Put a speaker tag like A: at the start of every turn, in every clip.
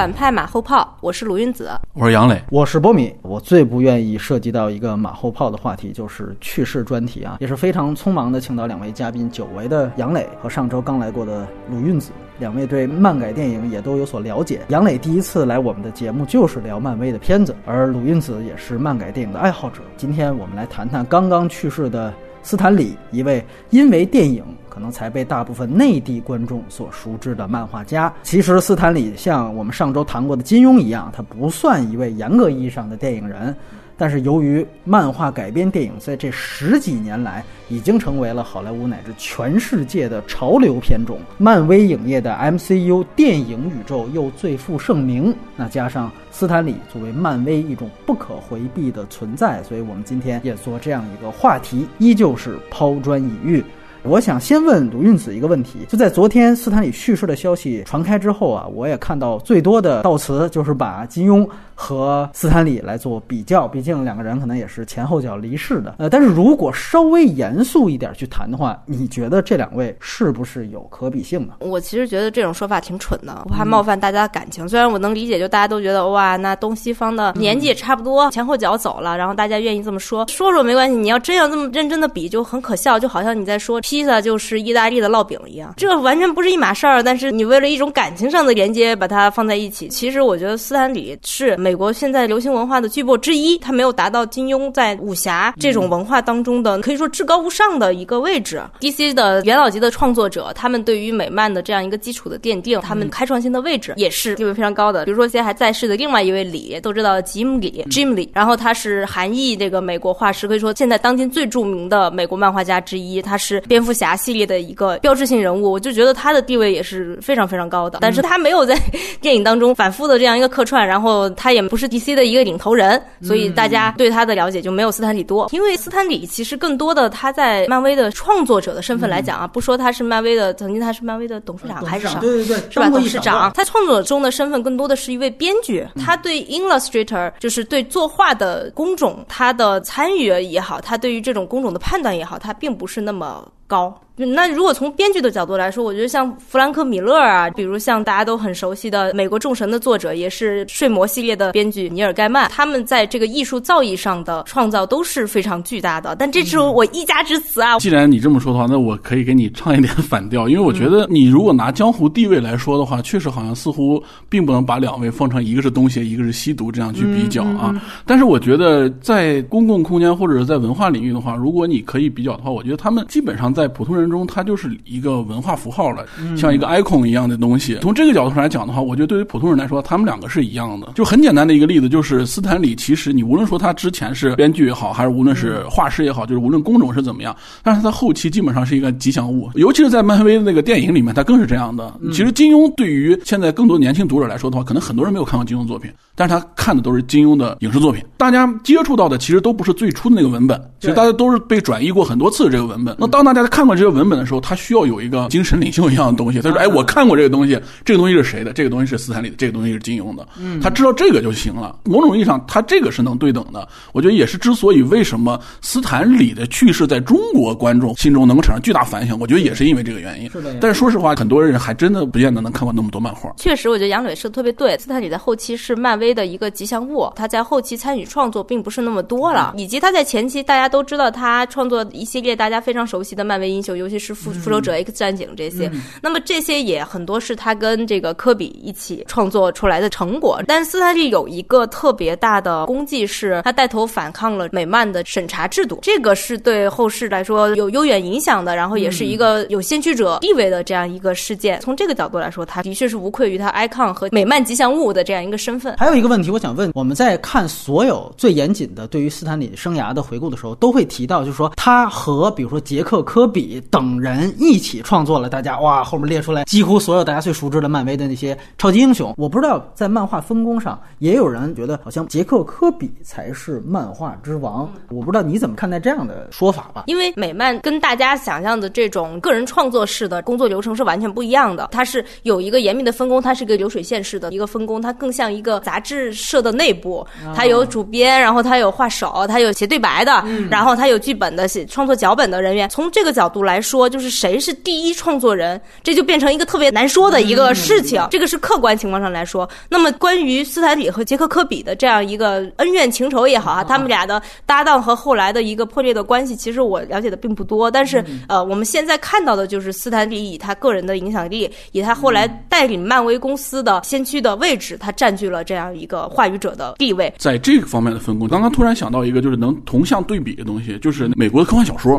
A: 反派马后炮，我是鲁韵子，
B: 我是杨磊，
C: 我是波米。我最不愿意涉及到一个马后炮的话题，就是去世专题啊，也是非常匆忙的请到两位嘉宾，久违的杨磊和上周刚来过的鲁韵子，两位对漫改电影也都有所了解。杨磊第一次来我们的节目就是聊漫威的片子，而鲁韵子也是漫改电影的爱好者。今天我们来谈谈刚刚去世的斯坦李，一位因为电影。可能才被大部分内地观众所熟知的漫画家。其实，斯坦李像我们上周谈过的金庸一样，他不算一位严格意义上的电影人。但是，由于漫画改编电影在这十几年来已经成为了好莱坞乃至全世界的潮流片种，漫威影业的 MCU 电影宇宙又最负盛名。那加上斯坦李作为漫威一种不可回避的存在，所以我们今天也做这样一个话题，依旧是抛砖引玉。我想先问鲁韵子一个问题，就在昨天斯坦李去世的消息传开之后啊，我也看到最多的悼词就是把金庸。和斯坦李来做比较，毕竟两个人可能也是前后脚离世的。呃，但是如果稍微严肃一点去谈的话，你觉得这两位是不是有可比性呢？
A: 我其实觉得这种说法挺蠢的，我怕冒犯大家的感情。虽然我能理解，就大家都觉得哇，那东西方的年纪也差不多，前后脚走了，然后大家愿意这么说，说说没关系。你要真要这么认真的比，就很可笑，就好像你在说披萨就是意大利的烙饼一样，这完全不是一码事儿。但是你为了一种感情上的连接把它放在一起，其实我觉得斯坦李是美。美国现在流行文化的巨擘之一，他没有达到金庸在武侠这种文化当中的可以说至高无上的一个位置。DC 的元老级的创作者，他们对于美漫的这样一个基础的奠定，他们开创性的位置也是地位非常高的。比如说现在还在世的另外一位李，都知道吉姆李 Jim 李，然后他是韩裔这个美国画师，可以说现在当今最著名的美国漫画家之一。他是蝙蝠侠系列的一个标志性人物，我就觉得他的地位也是非常非常高的。但是他没有在电影当中反复的这样一个客串，然后他也。不是 DC 的一个领头人，所以大家对他的了解就没有斯坦李多。因为斯坦李其实更多的他在漫威的创作者的身份来讲啊，不说他是漫威的，曾经他是漫威的董事长还是啥？
C: 对对对，
A: 是吧？董事长，他创作者中的身份更多的是一位编剧。他对 Illustrator 就是对作画的工种，他的参与也好，他对于这种工种的判断也好，他并不是那么高。那如果从编剧的角度来说，我觉得像弗兰克·米勒啊，比如像大家都很熟悉的《美国众神》的作者，也是《睡魔》系列的编剧尼尔·盖曼，他们在这个艺术造诣上的创造都是非常巨大的。但这是我一家之词啊。
B: 既然你这么说的话，那我可以给你唱一点 反调，因为我觉得你如果拿江湖地位来说的话，确实好像似乎并不能把两位放成一个是东邪，一个是西毒这样去比较啊。但是我觉得在公共空间或者是在文化领域的话，如果你可以比较的话，我觉得他们基本上在普通人。中，它就是一个文化符号了，像一个 icon 一样的东西。从这个角度上来讲的话，我觉得对于普通人来说，他们两个是一样的。就很简单的一个例子，就是斯坦李。其实你无论说他之前是编剧也好，还是无论是画师也好，就是无论工种是怎么样，但是他后期基本上是一个吉祥物。尤其是在漫威的那个电影里面，他更是这样的。其实金庸对于现在更多年轻读者来说的话，可能很多人没有看过金庸作品，但是他看的都是金庸的影视作品。大家接触到的其实都不是最初的那个文本，其实大家都是被转移过很多次这个文本。那当大家看过这个文本的时候，他需要有一个精神领袖一样的东西。他说：“哎，我看过这个东西，这个东西是谁的？这个东西是斯坦李的，这个东西是金庸的。他知道这个就行了。某种意义上，他这个是能对等的。我觉得也是之所以为什么斯坦李的去世在中国观众心中能够产生巨大反响，我觉得也是因为这个原因。是的但是说实话，很多人还真的不见得能看过那么多漫画。
A: 确实，我觉得杨磊说的特别对。斯坦李在后期是漫威的一个吉祥物，他在后期参与创作并不是那么多了，以及他在前期大家都知道他创作一系列大家非常熟悉的漫威英雄，尤其是复复仇者 X 战警这些。那么这些也很多是他跟这个科比一起创作出来的成果。但斯坦利有一个特别大的功绩，是他带头反抗了美漫的审查制度，这个是对后世来说有悠远影响的，然后也是一个有先驱者地位的这样一个事件。从这个角度来说，他的确是无愧于他 icon 和美漫吉祥物的这样一个身份。
C: 还有一个问题，我想问，我们在看所有最严谨的对于斯坦李生涯的回顾的时候，都会提到，就是说他和比如说杰克科比等人一起创作了，大家哇，后面列出来几乎所有大家最熟知的漫威的那些超级英雄。我不知道在漫画分工上，也有人觉得好像杰克科比才是漫画之王。我不知道你怎么看待这样的说法吧？
A: 因为美漫跟大家想象的这种个人创作式的工作流程是完全不一样的，它是有一个严密的分工，它是一个流水线式的一个分工，它更像一个杂志社的内部，它有主编，然后它有画手，它有写对白的，然后他有剧本的写创作脚本的人员。从这个角度来说，就是谁是第一创作人，这就变成一个特别难说的一个事情。这个是客观情况上来说。那么关于斯坦李和杰克科比的这样一个恩怨情仇也好啊，他们俩的搭档和后来的一个破裂的关系，其实我了解的并不多。但是呃，我们现在看到的就是斯坦李以他个人的影响力，以他后来带领漫威公司的先驱的位置，他占据了这样一个话语者的地位。
B: 在这个方面的分工，刚刚突然想到一个，就是能同向对比的东西，就是美国的科幻小说。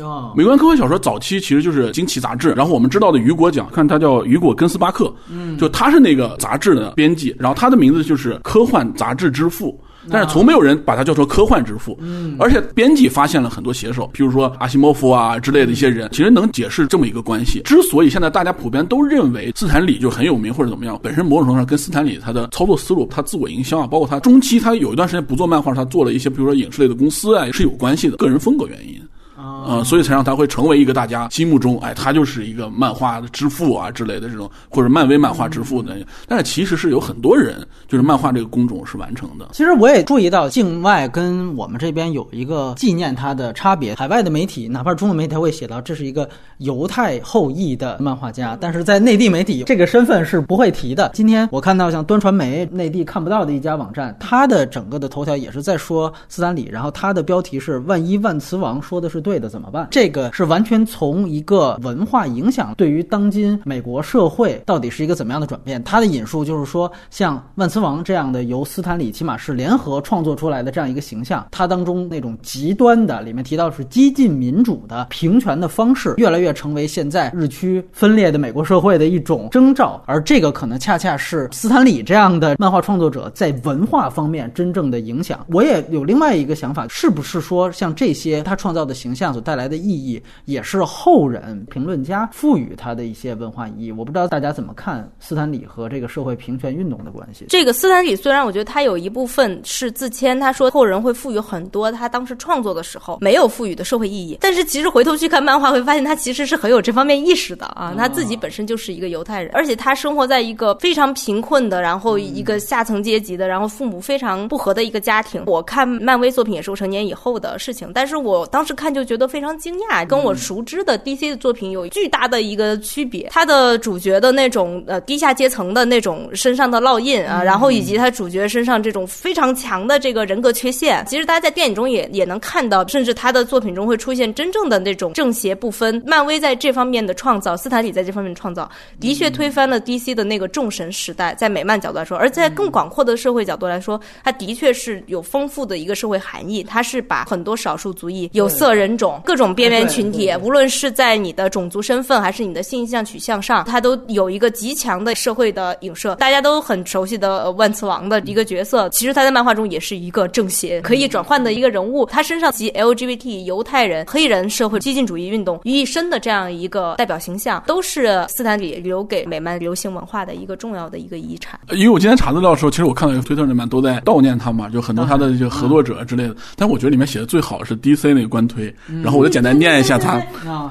C: 哦，
B: 美国科幻小说早期其实就是《惊奇》杂志，然后我们知道的雨果奖，看他叫雨果根斯巴克，嗯，就他是那个杂志的编辑，然后他的名字就是科幻杂志之父。但是从没有人把他叫做科幻之父，嗯，而且编辑发现了很多写手，比如说阿西莫夫啊之类的一些人，其实能解释这么一个关系。之所以现在大家普遍都认为斯坦李就很有名或者怎么样，本身某种程度上跟斯坦李他的操作思路、他自我营销啊，包括他中期他有一段时间不做漫画，他做了一些比如说影视类的公司啊，是有关系的，个人风格原因。啊，所以才让他会成为一个大家心目中，哎，他就是一个漫画的之父啊之类的这种，或者漫威漫画之父的。但是其实是有很多人，就是漫画这个工种是完成的。
C: 其实我也注意到，境外跟我们这边有一个纪念他的差别。海外的媒体，哪怕中文媒体会写到这是一个犹太后裔的漫画家，但是在内地媒体，这个身份是不会提的。今天我看到像端传媒内地看不到的一家网站，它的整个的头条也是在说斯坦李，然后它的标题是“万一万磁王说的是对的”。怎么办？这个是完全从一个文化影响对于当今美国社会到底是一个怎么样的转变？他的引述就是说，像万磁王这样的由斯坦李起码是联合创作出来的这样一个形象，它当中那种极端的，里面提到是激进民主的平权的方式，越来越成为现在日趋分裂的美国社会的一种征兆。而这个可能恰恰是斯坦李这样的漫画创作者在文化方面真正的影响。我也有另外一个想法，是不是说像这些他创造的形象所带来的意义，也是后人评论家赋予他的一些文化意义。我不知道大家怎么看斯坦李和这个社会平权运动的关系。
A: 这个斯坦李虽然我觉得他有一部分是自谦，他说后人会赋予很多他当时创作的时候没有赋予的社会意义，但是其实回头去看漫画会发现他其实是很有这方面意识的啊。他自己本身就是一个犹太人，而且他生活在一个非常贫困的，然后一个下层阶级的，然后父母非常不和的一个家庭。我看漫威作品也是我成年以后的事情，但是我当时看就觉得非常惊讶，跟我熟知的 DC 的作品有巨大的一个区别。他的主角的那种呃低下阶层的那种身上的烙印啊，然后以及他主角身上这种非常强的这个人格缺陷，其实大家在电影中也也能看到，甚至他的作品中会出现真正的那种正邪不分。漫威在这方面的创造，斯坦李在这方面创造，的确推翻了 DC 的那个众神时代。在美漫角度来说，而在更广阔的社会角度来说，它的确是有丰富的一个社会含义。它是把很多少数族裔、有色人种、各种边缘群体，无论是在你的种族身份还是你的性向取向上，它都有一个极强的社会的影射。大家都很熟悉的万磁王的一个角色，其实他在漫画中也是一个正邪可以转换的一个人物。他身上集 LGBT、犹太人、黑人社会激进主义运动于一身的这样一个代表形象，都是斯坦李留给美漫流行文化的一个重要的一个遗产。
B: 因为我今天查资料的时候，其实我看到一个推特里面都在悼念他嘛，就很多他的就合作者之类的。但我觉得里面写的最好是 DC 那个官推，然后我就简单念一下他。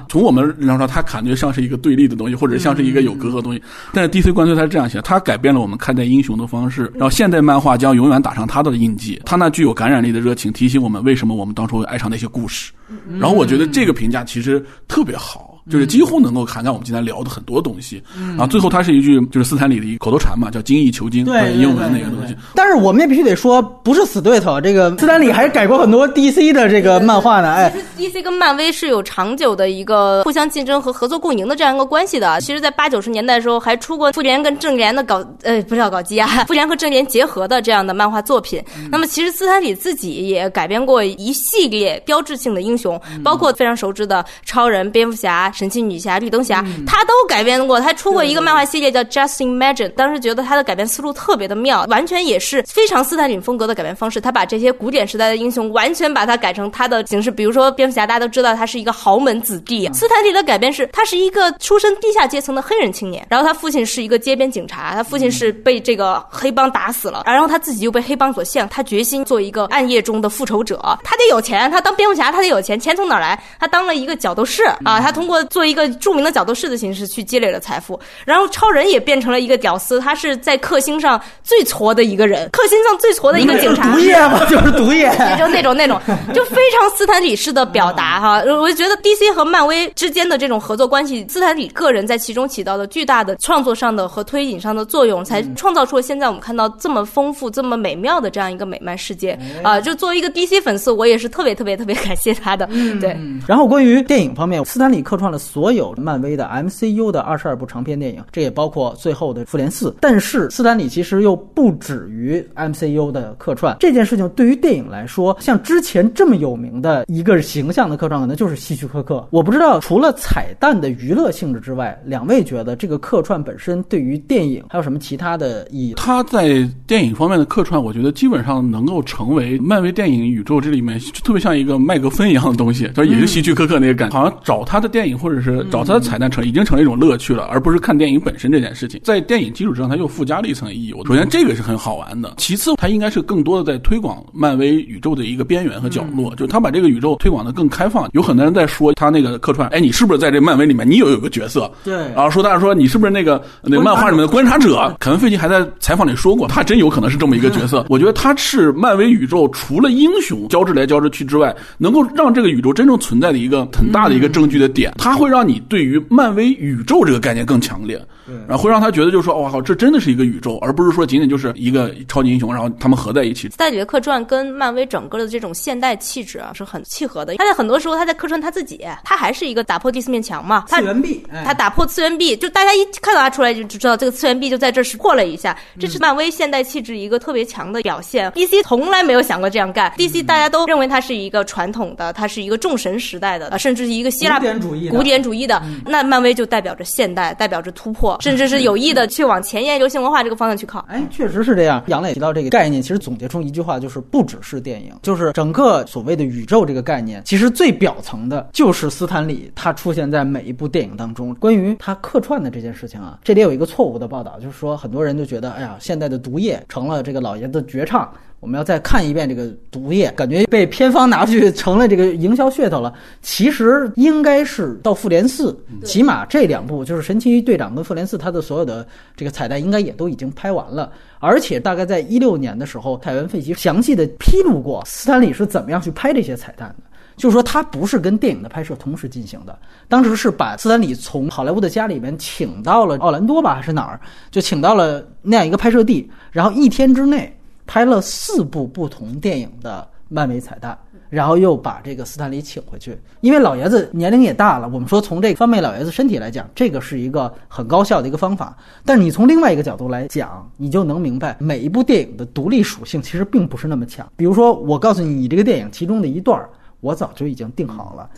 B: 从我们人说，他感觉像是一个对立的东西，或者像是一个有隔阂的东西。但是 DC 官推他是这样写，他改变了我们看待英雄的方式，然后现代漫画将永远打上他的印记。他那具有感染力的热情，提醒我们为什么我们当初会爱上那些故事。然后我觉得这个评价其实特别好。就是几乎能够涵盖我们今天聊的很多东西，然后最后它是一句就是斯坦李的一口头禅嘛，叫精益求精，
C: 对
B: 英文那个东西。
C: 但是我们也必须得说，不是死对头。这个斯坦李还改过很多 DC 的这个漫画呢。哎，
A: 其实 DC 跟漫威是有长久的一个互相竞争和合作共赢的这样一个关系的。其实，在八九十年代的时候，还出过复联跟正联的搞呃，不是要搞基啊，复联和正联结合的这样的漫画作品。那么，其实斯坦李自己也改编过一系列标志性的英雄，包括非常熟知的超人、蝙蝠侠、神奇女侠、绿。灯侠，他都改编过，他出过一个漫画系列叫《Just Imagine》，当时觉得他的改编思路特别的妙，完全也是非常斯坦李风格的改编方式。他把这些古典时代的英雄完全把它改成他的形式，比如说蝙蝠侠，大家都知道他是一个豪门子弟。斯坦李的改编是，他是一个出身低下阶层的黑人青年，然后他父亲是一个街边警察，他父亲是被这个黑帮打死了，然后他自己又被黑帮所陷，他决心做一个暗夜中的复仇者。他得有钱，他当蝙蝠侠他得有钱，钱从哪来？他当了一个角斗士啊，他通过的做一个著名的角斗士的形式去积累了财富。然后超人也变成了一个屌丝，他是在克星上最矬的一个人，克星上最矬的一个警察。
C: 毒液嘛，就是毒液，
A: 就那种那种，就非常斯坦李式的表达哈。我就觉得 DC 和漫威之间的这种合作关系，斯坦李个人在其中起到了巨大的创作上的和推引上的作用，才创造出了现在我们看到这么丰富、这么美妙的这样一个美漫世界啊。就作为一个 DC 粉丝，我也是特别特别特别感谢他的。对。
C: 然后关于电影方面，斯坦李客串了所有漫威的 MCU 的二十二部长篇电影，这也包括最后的复联四。但是斯坦李其实又不止于 MCU 的客串这件事情，对于电影来说，像之前这么有名的一个形象的客串，可能就是希区柯克。我不知道除了彩蛋的娱乐性质之外，两位觉得这个客串本身对于电影还有什么其他的意义？
B: 他在电影方面的客串，我觉得基本上能够成为漫威电影宇宙这里面特别像一个麦克风一样的东西，就也是希区柯克那个感觉，好像找他的电影或者是找他的彩蛋成已经成了一种乐趣了，而不是看电影本身这件事情。在电影基础之上，它又附加了一层意义。首先，这个是很好玩的；其次，它应该是更多的在推广漫威宇宙的一个边缘和角落，就他把这个宇宙推广的更开放。有很多人在说他那个客串，哎，你是不是在这漫威里面你有有个角色？
C: 对，
B: 然后说大家说你是不是那个那个漫画里面的观察者？可能费奇还在采访里说过，他真有可能是这么一个角色。我觉得他是漫威宇宙除了英雄交织来交织去之外，能够让这个宇宙真正存在的一个很大的一个证据的点。它会让你对于漫威宇宙这个概念更强烈，然后会让他觉得就是说，哇靠，这真的是一个宇宙，而不是说仅仅就是一个超级英雄，然后他们合在一起。
A: 在里的客串跟漫威整个的这种现代气质啊是很契合的。他在很多时候他在客串他自己，他还是一个打破第四面墙嘛，
C: 次元壁，
A: 他打破次元壁，就大家一看到他出来就知道这个次元壁就在这是破了一下，这是漫威现代气质一个特别强的表现。DC 从来没有想过这样干，DC 大家都认为它是一个传统的，它是一个众神时代的，甚至是一个希腊
C: 古典主义
A: 古典主义的。那漫威就代表着现代，代表着突破，甚至是有意的去往前沿流行文化这个方向去靠。
C: 哎，确实是这样。杨磊提到这个概念，其实总结出一句话，就是不只是电影，就是整个所谓的宇宙这个概念，其实最表层的就是斯坦李他出现在每一部电影当中。关于他客串的这件事情啊，这里有一个错误的报道，就是说很多人就觉得，哎呀，现在的毒液成了这个老爷子绝唱。我们要再看一遍这个毒液，感觉被片方拿去成了这个营销噱头了。其实应该是到复联四，起码这两部就是神奇队长跟复联四，它的所有的这个彩蛋应该也都已经拍完了。而且大概在一六年的时候，凯文费奇详细的披露过斯坦李是怎么样去拍这些彩蛋的，就是说他不是跟电影的拍摄同时进行的，当时是把斯坦李从好莱坞的家里面请到了奥兰多吧还是哪儿，就请到了那样一个拍摄地，然后一天之内。拍了四部不同电影的漫威彩蛋，然后又把这个斯坦李请回去，因为老爷子年龄也大了。我们说从这方面老爷子身体来讲，这个是一个很高效的一个方法。但你从另外一个角度来讲，你就能明白每一部电影的独立属性其实并不是那么强。比如说，我告诉你，你这个电影其中的一段，我早就已经定好了。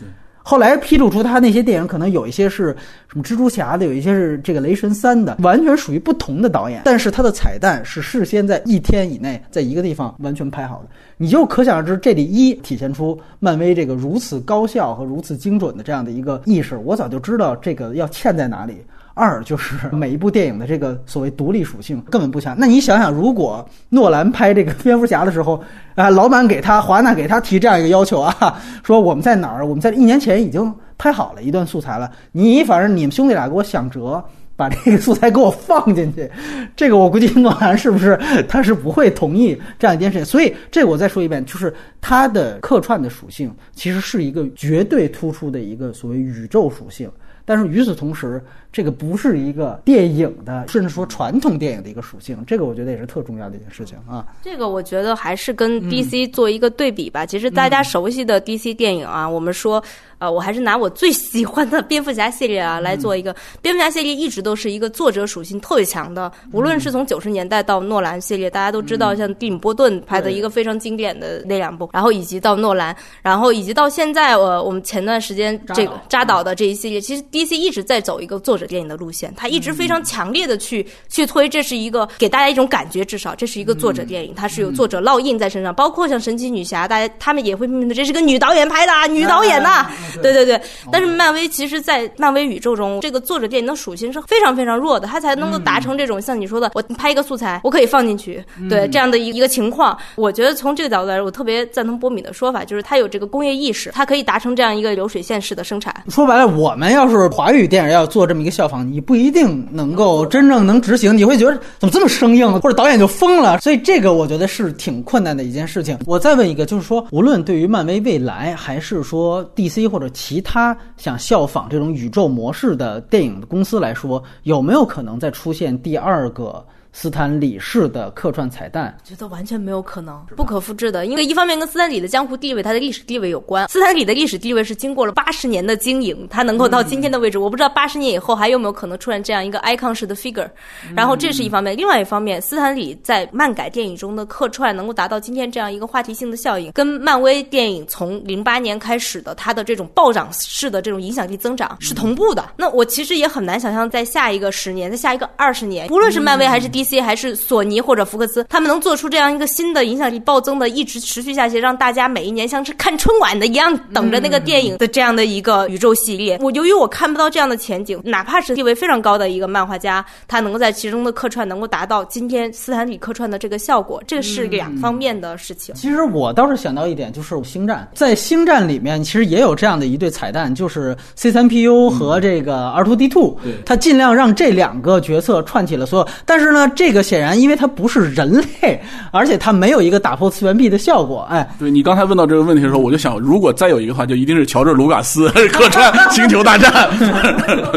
C: 后来披露出他那些电影可能有一些是什么蜘蛛侠的，有一些是这个雷神三的，完全属于不同的导演。但是他的彩蛋是事先在一天以内，在一个地方完全拍好的，你就可想而知，这里一体现出漫威这个如此高效和如此精准的这样的一个意识。我早就知道这个要嵌在哪里。二就是每一部电影的这个所谓独立属性根本不强。那你想想，如果诺兰拍这个蝙蝠侠的时候，啊，老板给他华纳给他提这样一个要求啊，说我们在哪儿？我们在一年前已经拍好了一段素材了，你反正你们兄弟俩给我想辙，把这个素材给我放进去。这个我估计诺兰是不是他是不会同意这样一件事情？所以这个我再说一遍，就是他的客串的属性其实是一个绝对突出的一个所谓宇宙属性。但是与此同时，这个不是一个电影的，甚至说传统电影的一个属性，这个我觉得也是特重要的一件事情啊。
A: 这个我觉得还是跟 DC 做一个对比吧。其实大家熟悉的 DC 电影啊，我们说。呃，我还是拿我最喜欢的蝙蝠侠系列啊来做一个。蝙蝠侠系列一直都是一个作者属性特别强的，无论是从九十年代到诺兰系列，大家都知道，像蒂姆·波顿拍的一个非常经典的那两部，然后以及到诺兰，然后以及到现在，我我们前段时间这个扎导。的这一系列，其实 DC 一直在走一个作者电影的路线，他一直非常强烈的去去推，这是一个给大家一种感觉，至少这是一个作者电影，它是有作者烙印在身上，包括像神奇女侠，大家他们也会命名的，这是个女导演拍的，女导演呐。对对对。但是漫威其实，在漫威宇宙中，这个作者电影的属性是非常非常弱的，他才能够达成这种像你说的，我拍一个素材，我可以放进去，对这样的一一个情况。我觉得从这个角度来说，我特别赞同波米的说法，就是他有这个工业意识，他可以达成这样一个流水线式的生产。
C: 说白了，我们要是华语电影要做这么一个效仿，你不一定能够真正能执行，你会觉得怎么这么生硬，或者导演就疯了。所以这个我觉得是挺困难的一件事情。我再问一个，就是说，无论对于漫威未来，还是说 DC 或或者其他想效仿这种宇宙模式的电影的公司来说，有没有可能再出现第二个？斯坦李式的客串彩蛋，
A: 觉得完全没有可能，不可复制的。因为一方面跟斯坦李的江湖地位、他的历史地位有关。斯坦李的历史地位是经过了八十年的经营，他能够到今天的位置。我不知道八十年以后还有没有可能出现这样一个 icon 式的 figure。然后这是一方面，另外一方面，斯坦李在漫改电影中的客串能够达到今天这样一个话题性的效应，跟漫威电影从零八年开始的它的这种暴涨式的这种影响力增长是同步的。那我其实也很难想象，在下一个十年，在下一个二十年，无论是漫威还是 DC。还是索尼或者福克斯，他们能做出这样一个新的影响力暴增的，一直持续下去，让大家每一年像是看春晚的一样，等着那个电影的这样的一个宇宙系列。我由于我看不到这样的前景，哪怕是地位非常高的一个漫画家，他能够在其中的客串能够达到今天斯坦李客串的这个效果，这是两方面的事情。
C: 其实我倒是想到一点，就是星战，在星战里面其实也有这样的一对彩蛋，就是 C 三 PU 和这个 rtod two，他尽量让这两个角色串起了所有，但是呢，这个显。然，因为它不是人类，而且它没有一个打破次元壁的效果。哎，
B: 对你刚才问到这个问题的时候，我就想，如果再有一个话，就一定是乔治·卢卡斯客串《星球大战》。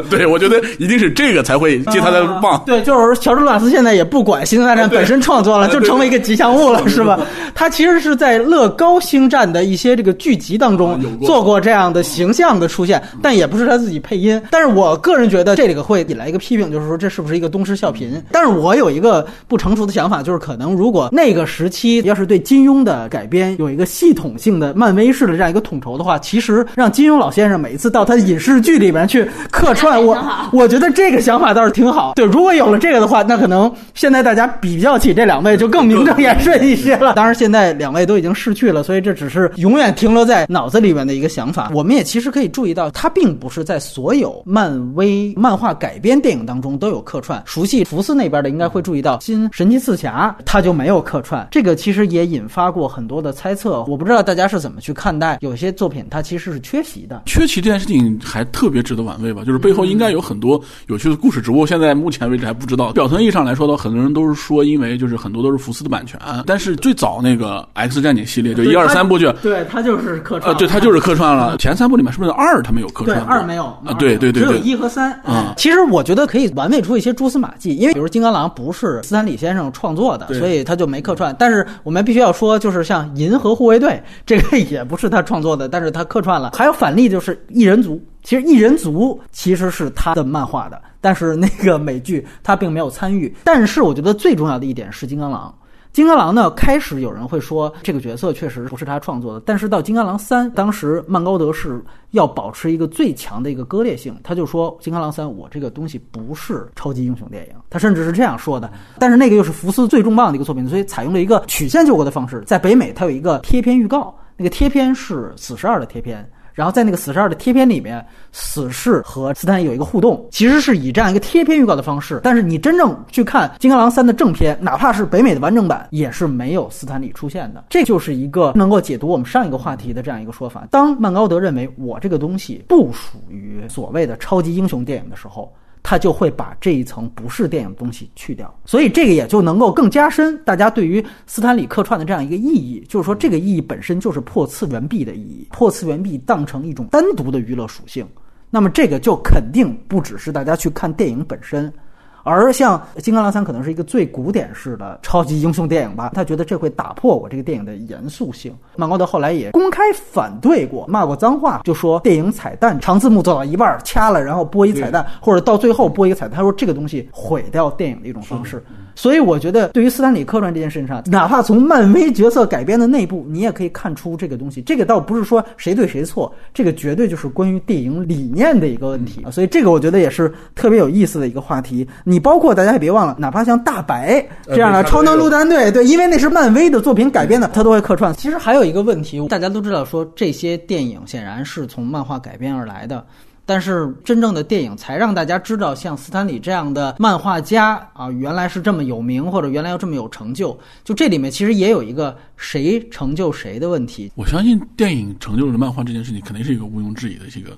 B: 对，我觉得一定是这个才会接他的棒。
C: 对，就是乔治·卢卡斯现在也不管《星球大战 》本身创作了，就成为一个吉祥物了，是吧？他其实是在乐高星战的一些这个剧集当中做过这样的形象的出现，但也不是他自己配音。但是我个人觉得这个会引来一个批评，就是说这是不是一个东施效颦？但是我有一个。不成熟的想法就是，可能如果那个时期要是对金庸的改编有一个系统性的漫威式的这样一个统筹的话，其实让金庸老先生每一次到他的影视剧里面去客串，我我觉得这个想法倒是挺好。对，如果有了这个的话，那可能现在大家比较起这两位就更名正言顺一些了。当然，现在两位都已经逝去了，所以这只是永远停留在脑子里面的一个想法。我们也其实可以注意到，他并不是在所有漫威漫画改编电影当中都有客串。熟悉福斯那边的应该会注意到。新神奇四侠他就没有客串，这个其实也引发过很多的猜测。我不知道大家是怎么去看待有些作品，它其实是缺席的。
B: 缺席这件事情还特别值得玩味吧？就是背后应该有很多有趣的故事，只不过现在目前为止还不知道。表层意义上来说的很多人都是说，因为就是很多都是福斯的版权。但是最早那个 X 战警系列就一二三部剧，
C: 对他就是客串，
B: 对他就是客串了。前三部里面是不是二他们有客串？
C: 二没有
B: 啊？对对对，
C: 只有一和三啊。其实我觉得可以玩味出一些蛛丝马迹，因为比如金刚狼不是斯坦李先生。创作的，所以他就没客串。但是我们必须要说，就是像《银河护卫队》这个也不是他创作的，但是他客串了。还有反例就是《异人族》，其实《异人族》其实是他的漫画的，但是那个美剧他并没有参与。但是我觉得最重要的一点是金刚狼。金刚狼呢？开始有人会说这个角色确实不是他创作的，但是到金刚狼三，当时曼高德是要保持一个最强的一个割裂性，他就说金刚狼三，我这个东西不是超级英雄电影，他甚至是这样说的。但是那个又是福斯最重磅的一个作品，所以采用了一个曲线救国的方式，在北美它有一个贴片预告，那个贴片是死侍二的贴片。然后在那个死侍二的贴片里面，死侍和斯坦有一个互动，其实是以这样一个贴片预告的方式。但是你真正去看《金刚狼三》的正片，哪怕是北美的完整版，也是没有斯坦李出现的。这就是一个能够解读我们上一个话题的这样一个说法。当曼高德认为我这个东西不属于所谓的超级英雄电影的时候。他就会把这一层不是电影的东西去掉，所以这个也就能够更加深大家对于斯坦李客串的这样一个意义，就是说这个意义本身就是破次元壁的意义，破次元壁当成一种单独的娱乐属性，那么这个就肯定不只是大家去看电影本身。而像《金刚狼三》可能是一个最古典式的超级英雄电影吧，他觉得这会打破我这个电影的严肃性。曼高德后来也公开反对过，骂过脏话，就说电影彩蛋长字幕做到一半掐了，然后播一彩蛋，或者到最后播一个彩蛋，他说这个东西毁掉电影的一种方式。所以我觉得，对于斯坦李客串这件事情上，哪怕从漫威角色改编的内部，你也可以看出这个东西。这个倒不是说谁对谁错，这个绝对就是关于电影理念的一个问题。所以这个我觉得也是特别有意思的一个话题。你包括大家也别忘了，哪怕像大白这样的超能陆战队，对，因为那是漫威的作品改编的，他都会客串。其实还有一个问题，大家都知道，说这些电影显然是从漫画改编而来的。但是真正的电影才让大家知道，像斯坦李这样的漫画家啊，原来是这么有名，或者原来又这么有成就。就这里面其实也有一个谁成就谁的问题。
B: 我相信电影成就了漫画这件事情，肯定是一个毋庸置疑的这个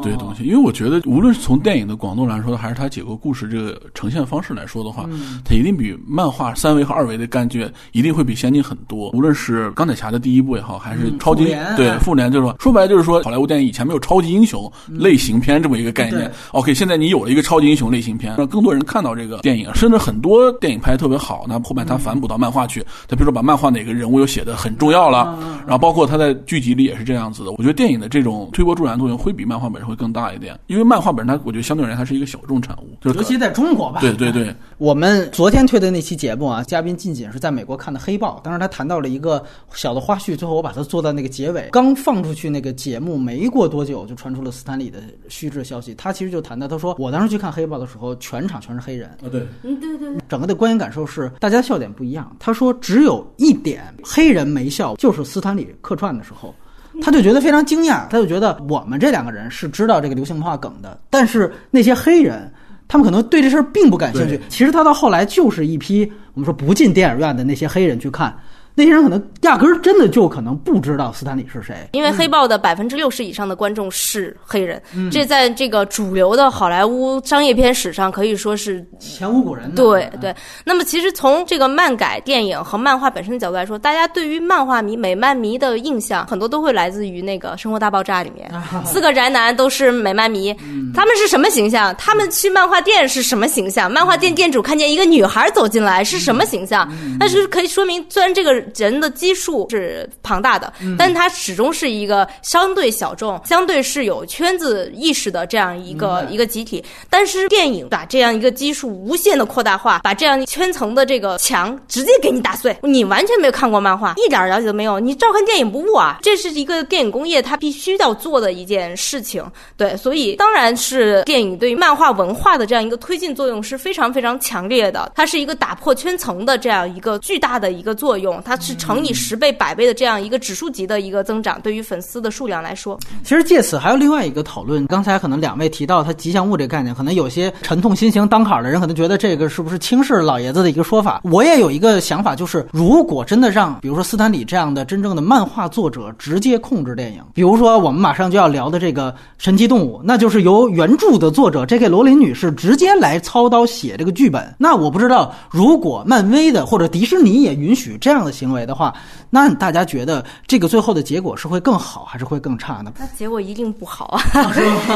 B: 对东西。因为我觉得，无论是从电影的广度来说，还是它解构故事这个呈现方式来说的话，它一定比漫画三维和二维的感觉一定会比先进很多。无论是钢铁侠的第一部也好，还是超级对复联，就是说说白了就是说，好莱坞电影以前没有超级英雄类型。影片这么一个概念，OK，现在你有了一个超级英雄类型片，让更多人看到这个电影，甚至很多电影拍的特别好，那后面他反哺到漫画去，他比如说把漫画哪个人物又写的很重要了，然后包括他在剧集里也是这样子的。我觉得电影的这种推波助澜作用会比漫画本身会更大一点，因为漫画本身它我觉得相对而言它是一个小众产物，
C: 尤其在中国吧。
B: 对对对，
C: 我们昨天推的那期节目啊，嘉宾近景是在美国看的《黑豹》，当时他谈到了一个小的花絮，最后我把它做到那个结尾。刚放出去那个节目没过多久，就传出了斯坦李的虚掷消息。他其实就谈到，他说我当时去看《黑豹》的时候，全场全是黑人。
B: 啊，对，
A: 嗯，对对。
C: 整个的观影感受是，大家笑点不一样。他说只有一点黑人没笑，就是斯坦李客串的时候，他就觉得非常惊讶。他就觉得我们这两个人是知道这个流行文化梗的，但是那些黑人，他们可能对这事儿并不感兴趣。其实他到后来就是一批我们说不进电影院的那些黑人去看。那些人可能压根儿真的就可能不知道斯坦李是谁，
A: 因为《黑豹》的百分之六十以上的观众是黑人，这在这个主流的好莱坞商业片史上可以说是
C: 前无古人。
A: 对对。那么，其实从这个漫改电影和漫画本身的角度来说，大家对于漫画迷、美漫迷的印象很多都会来自于那个《生活大爆炸》里面，四个宅男都是美漫迷，他们是什么形象？他们去漫画店是什么形象？漫画店店主看见一个女孩走进来是什么形象？那是可以说明，虽然这个。人的基数是庞大的，但是它始终是一个相对小众、相对是有圈子意识的这样一个一个集体。但是电影把这样一个基数无限的扩大化，把这样圈层的这个墙直接给你打碎。你完全没有看过漫画，一点了解都没有，你照看电影不误啊！这是一个电影工业它必须要做的一件事情。对，所以当然是电影对于漫画文化的这样一个推进作用是非常非常强烈的。它是一个打破圈层的这样一个巨大的一个作用，它。是乘以十倍、百倍的这样一个指数级的一个增长，对于粉丝的数量来说，
C: 其实借此还有另外一个讨论。刚才可能两位提到它吉祥物这个概念，可能有些沉痛心情当坎的人可能觉得这个是不是轻视老爷子的一个说法？我也有一个想法，就是如果真的让比如说斯坦李这样的真正的漫画作者直接控制电影，比如说我们马上就要聊的这个神奇动物，那就是由原著的作者 J.K. 罗琳女士直接来操刀写这个剧本。那我不知道，如果漫威的或者迪士尼也允许这样的行为。的话，那大家觉得这个最后的结果是会更好还是会更差呢？
A: 那结果一定不好啊，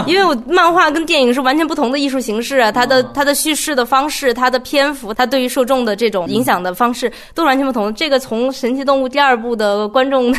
A: 因为我漫画跟电影是完全不同的艺术形式啊，它的它的叙事的方式、它的篇幅、它对于受众的这种影响的方式都完全不同。这个从《神奇动物》第二部的观众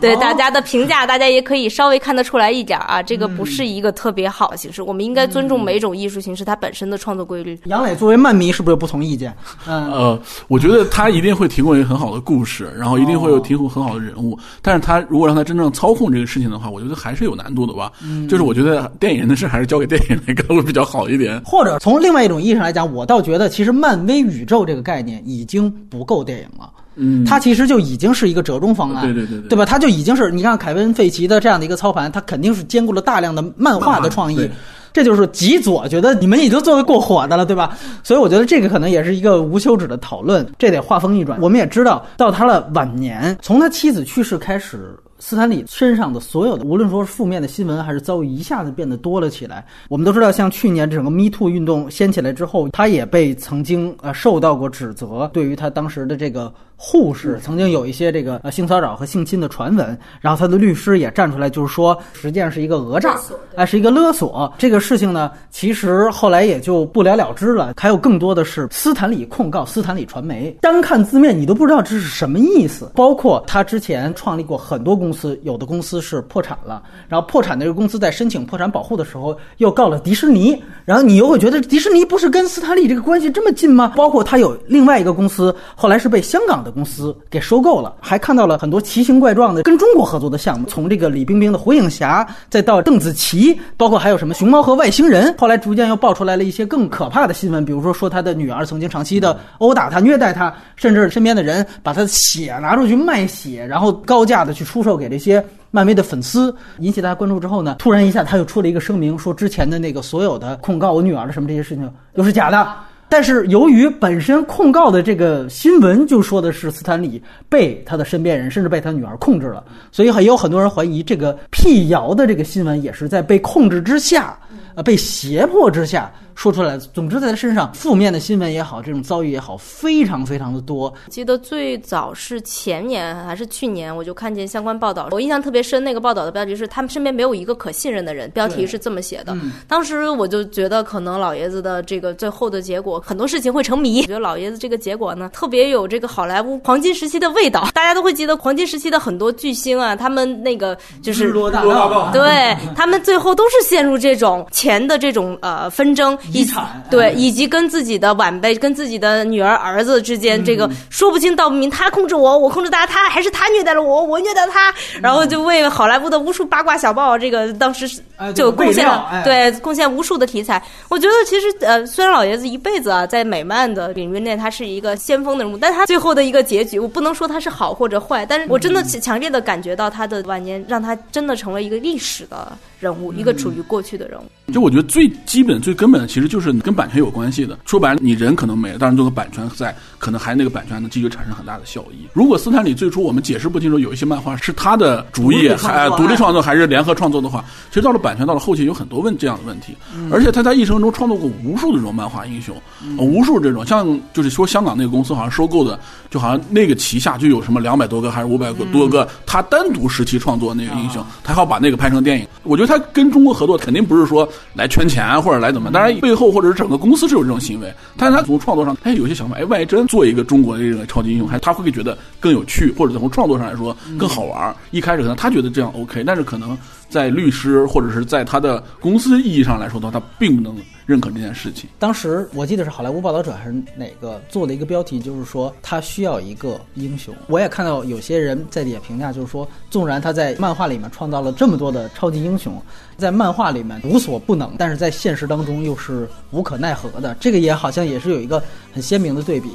A: 对大家的评价，大家也可以稍微看得出来一点啊，这个不是一个特别好的形式。我们应该尊重每种艺术形式它本身的创作规律。
C: 杨磊作为漫迷是不是有不同意见？
B: 嗯呃，我觉得他一定会提供一个很好的故事。然后一定会有提供很好的人物，但是他如果让他真正操控这个事情的话，我觉得还是有难度的吧。就是我觉得电影人的事还是交给电影来干会比较好一点。
C: 或者从另外一种意义上来讲，我倒觉得其实漫威宇宙这个概念已经不够电影了。
B: 嗯，
C: 它其实就已经是一个折中方案。
B: 对对对对，
C: 对吧？它就已经是你看凯文·费奇的这样的一个操盘，它肯定是兼顾了大量的漫画的创意。这就是极左觉得你们已经做的过火的了，对吧？所以我觉得这个可能也是一个无休止的讨论。这得画风一转，我们也知道，到他的晚年，从他妻子去世开始，斯坦李身上的所有的，无论说是负面的新闻还是遭遇，一下子变得多了起来。我们都知道，像去年整个 Me Too 运动掀起来之后，他也被曾经呃受到过指责，对于他当时的这个。护士曾经有一些这个呃性骚扰和性侵的传闻，然后他的律师也站出来，就是说实际上是一个讹诈，哎，是一个勒索。这个事情呢，其实后来也就不了了之了。还有更多的是斯坦李控告斯坦李传媒，单看字面你都不知道这是什么意思。包括他之前创立过很多公公司，有的公司是破产了，然后破产的这个公司在申请破产保护的时候又告了迪士尼，然后你又会觉得迪士尼不是跟斯坦利这个关系这么近吗？包括他有另外一个公司，后来是被香港的。公司给收购了，还看到了很多奇形怪状的跟中国合作的项目，从这个李冰冰的《火影侠》，再到邓紫棋，包括还有什么熊猫和外星人。后来逐渐又爆出来了一些更可怕的新闻，比如说说他的女儿曾经长期的殴打他、虐待他，甚至身边的人把他的血拿出去卖血，然后高价的去出售这些漫威的粉丝，引起大家关注之后呢，突然一下他又出了一个声明，说之前的那个所有的控告我女儿的什么这些事情都是假的。但是由于本身控告的这个新闻就说的是斯坦李被他的身边人甚至被他女儿控制了，所以也有很多人怀疑这个辟谣的这个新闻也是在被控制之下，呃，被胁迫之下。说出来，总之在他身上负面的新闻也好，这种遭遇也好，非常非常的多。
A: 记得最早是前年还是去年，我就看见相关报道，我印象特别深。那个报道的标题是“他们身边没有一个可信任的人”，标题是这么写的。当时我就觉得，可能老爷子的这个最后的结果，很多事情会成谜。我觉得老爷子这个结果呢，特别有这个好莱坞黄金时期的味道。大家都会记得黄金时期的很多巨星啊，他们那个就是
C: 日落大道，
A: 对他们最后都是陷入这种钱的这种呃纷争。
C: 遗产
A: 对，以及跟自己的晚辈、跟自己的女儿、儿子之间，这个说不清道不明。他控制我，我控制他，他还是他虐待了我，我虐待他。然后就为好莱坞的无数八卦小报，这个当时就贡献了，对，贡献无数的题材。我觉得其实呃，虽然老爷子一辈子啊，在美漫的领域内，他是一个先锋的人物，但他最后的一个结局，我不能说他是好或者坏，但是我真的强烈的感觉到他的晚年，让他真的成为一个历史的。人物一个处于过去的人物，
B: 就我觉得最基本、最根本的，其实就是跟版权有关系的。说白了，你人可能没了，但是这个版权在，可能还那个版权能继续产生很大的效益。如果斯坦李最初我们解释不清楚，有一些漫画是他的主意，还独立创作还是联合创作的话，其实到了版权到了后期有很多问这样的问题。而且他在一生中创作过无数的这种漫画英雄，无数这种像就是说香港那个公司好像收购的，就好像那个旗下就有什么两百多个还是五百个多个他单独时期创作那个英雄，他要把那个拍成电影。我觉得他。他跟中国合作肯定不是说来圈钱或者来怎么，当然背后或者是整个公司是有这种行为，但是他从创作上他也有些想法，哎，万一真做一个中国的这个超级英雄，还他会觉得更有趣，或者从创作上来说更好玩。一开始可能他觉得这样 OK，但是可能。在律师或者是在他的公司意义上来说的话，他并不能认可这件事情。
C: 当时我记得是好莱坞报道者还是哪个做了一个标题，就是说他需要一个英雄。我也看到有些人在底下评价，就是说，纵然他在漫画里面创造了这么多的超级英雄，在漫画里面无所不能，但是在现实当中又是无可奈何的。这个也好像也是有一个很鲜明的对比。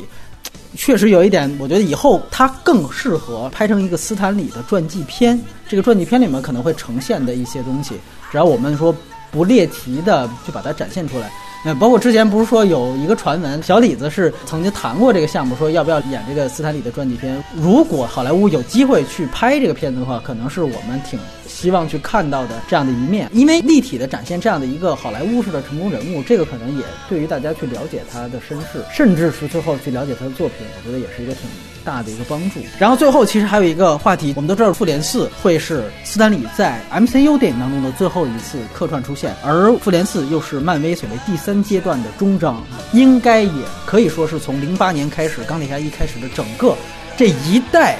C: 确实有一点，我觉得以后他更适合拍成一个斯坦李的传记片。这个传记片里面可能会呈现的一些东西，只要我们说不列题的，就把它展现出来。呃，包括之前不是说有一个传闻，小李子是曾经谈过这个项目，说要不要演这个斯坦李的传记片。如果好莱坞有机会去拍这个片子的话，可能是我们挺希望去看到的这样的一面，因为立体的展现这样的一个好莱坞式的成功人物，这个可能也对于大家去了解他的身世，甚至是最后去了解他的作品，我觉得也是一个挺。大的一个帮助。然后最后，其实还有一个话题，我们都知道复联四会是斯坦李在 MCU 电影当中的最后一次客串出现，而复联四又是漫威所谓第三阶段的终章，应该也可以说是从零八年开始，钢铁侠一开始的整个这一代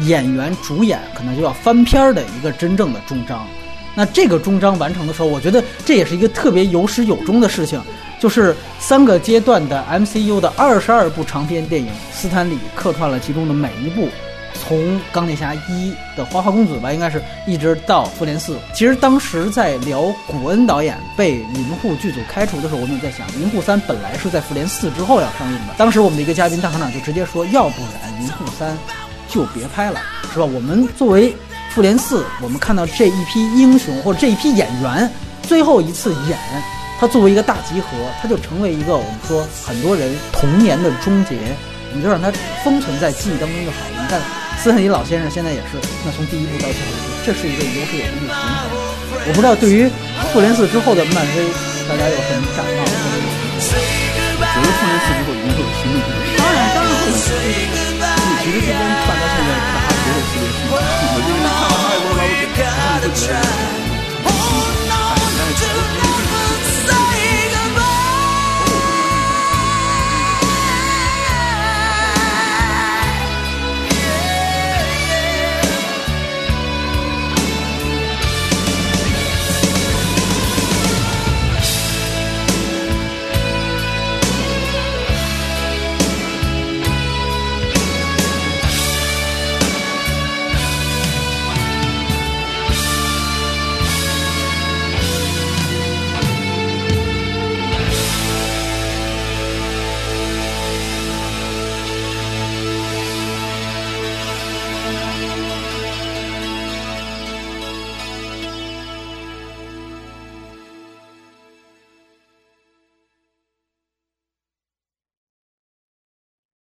C: 演员主演可能就要翻篇的一个真正的终章。那这个终章完成的时候，我觉得这也是一个特别有始有终的事情。就是三个阶段的 MCU 的二十二部长篇电影，斯坦李客串了其中的每一部，从钢铁侠一的花花公子吧，应该是一直到复联四。其实当时在聊古恩导演被银护剧组开除的时候，我们也在想，银护三本来是在复联四之后要上映的。当时我们的一个嘉宾大科长就直接说，要不然银护三就别拍了，是吧？我们作为复联四，我们看到这一批英雄或者这一批演员最后一次演。它作为一个大集合，它就成为一个我们说很多人童年的终结，你就让它封存在记忆当中就好了。你看斯坦尼老先生现在也是，那从第一部到最后一部，这是一个有始有终的循环。我不知道对于复联四之后的漫威，大家有什么展望？
B: 觉得复联四之后一定会有新的故事，
C: 当然当然会有。
B: 时之间串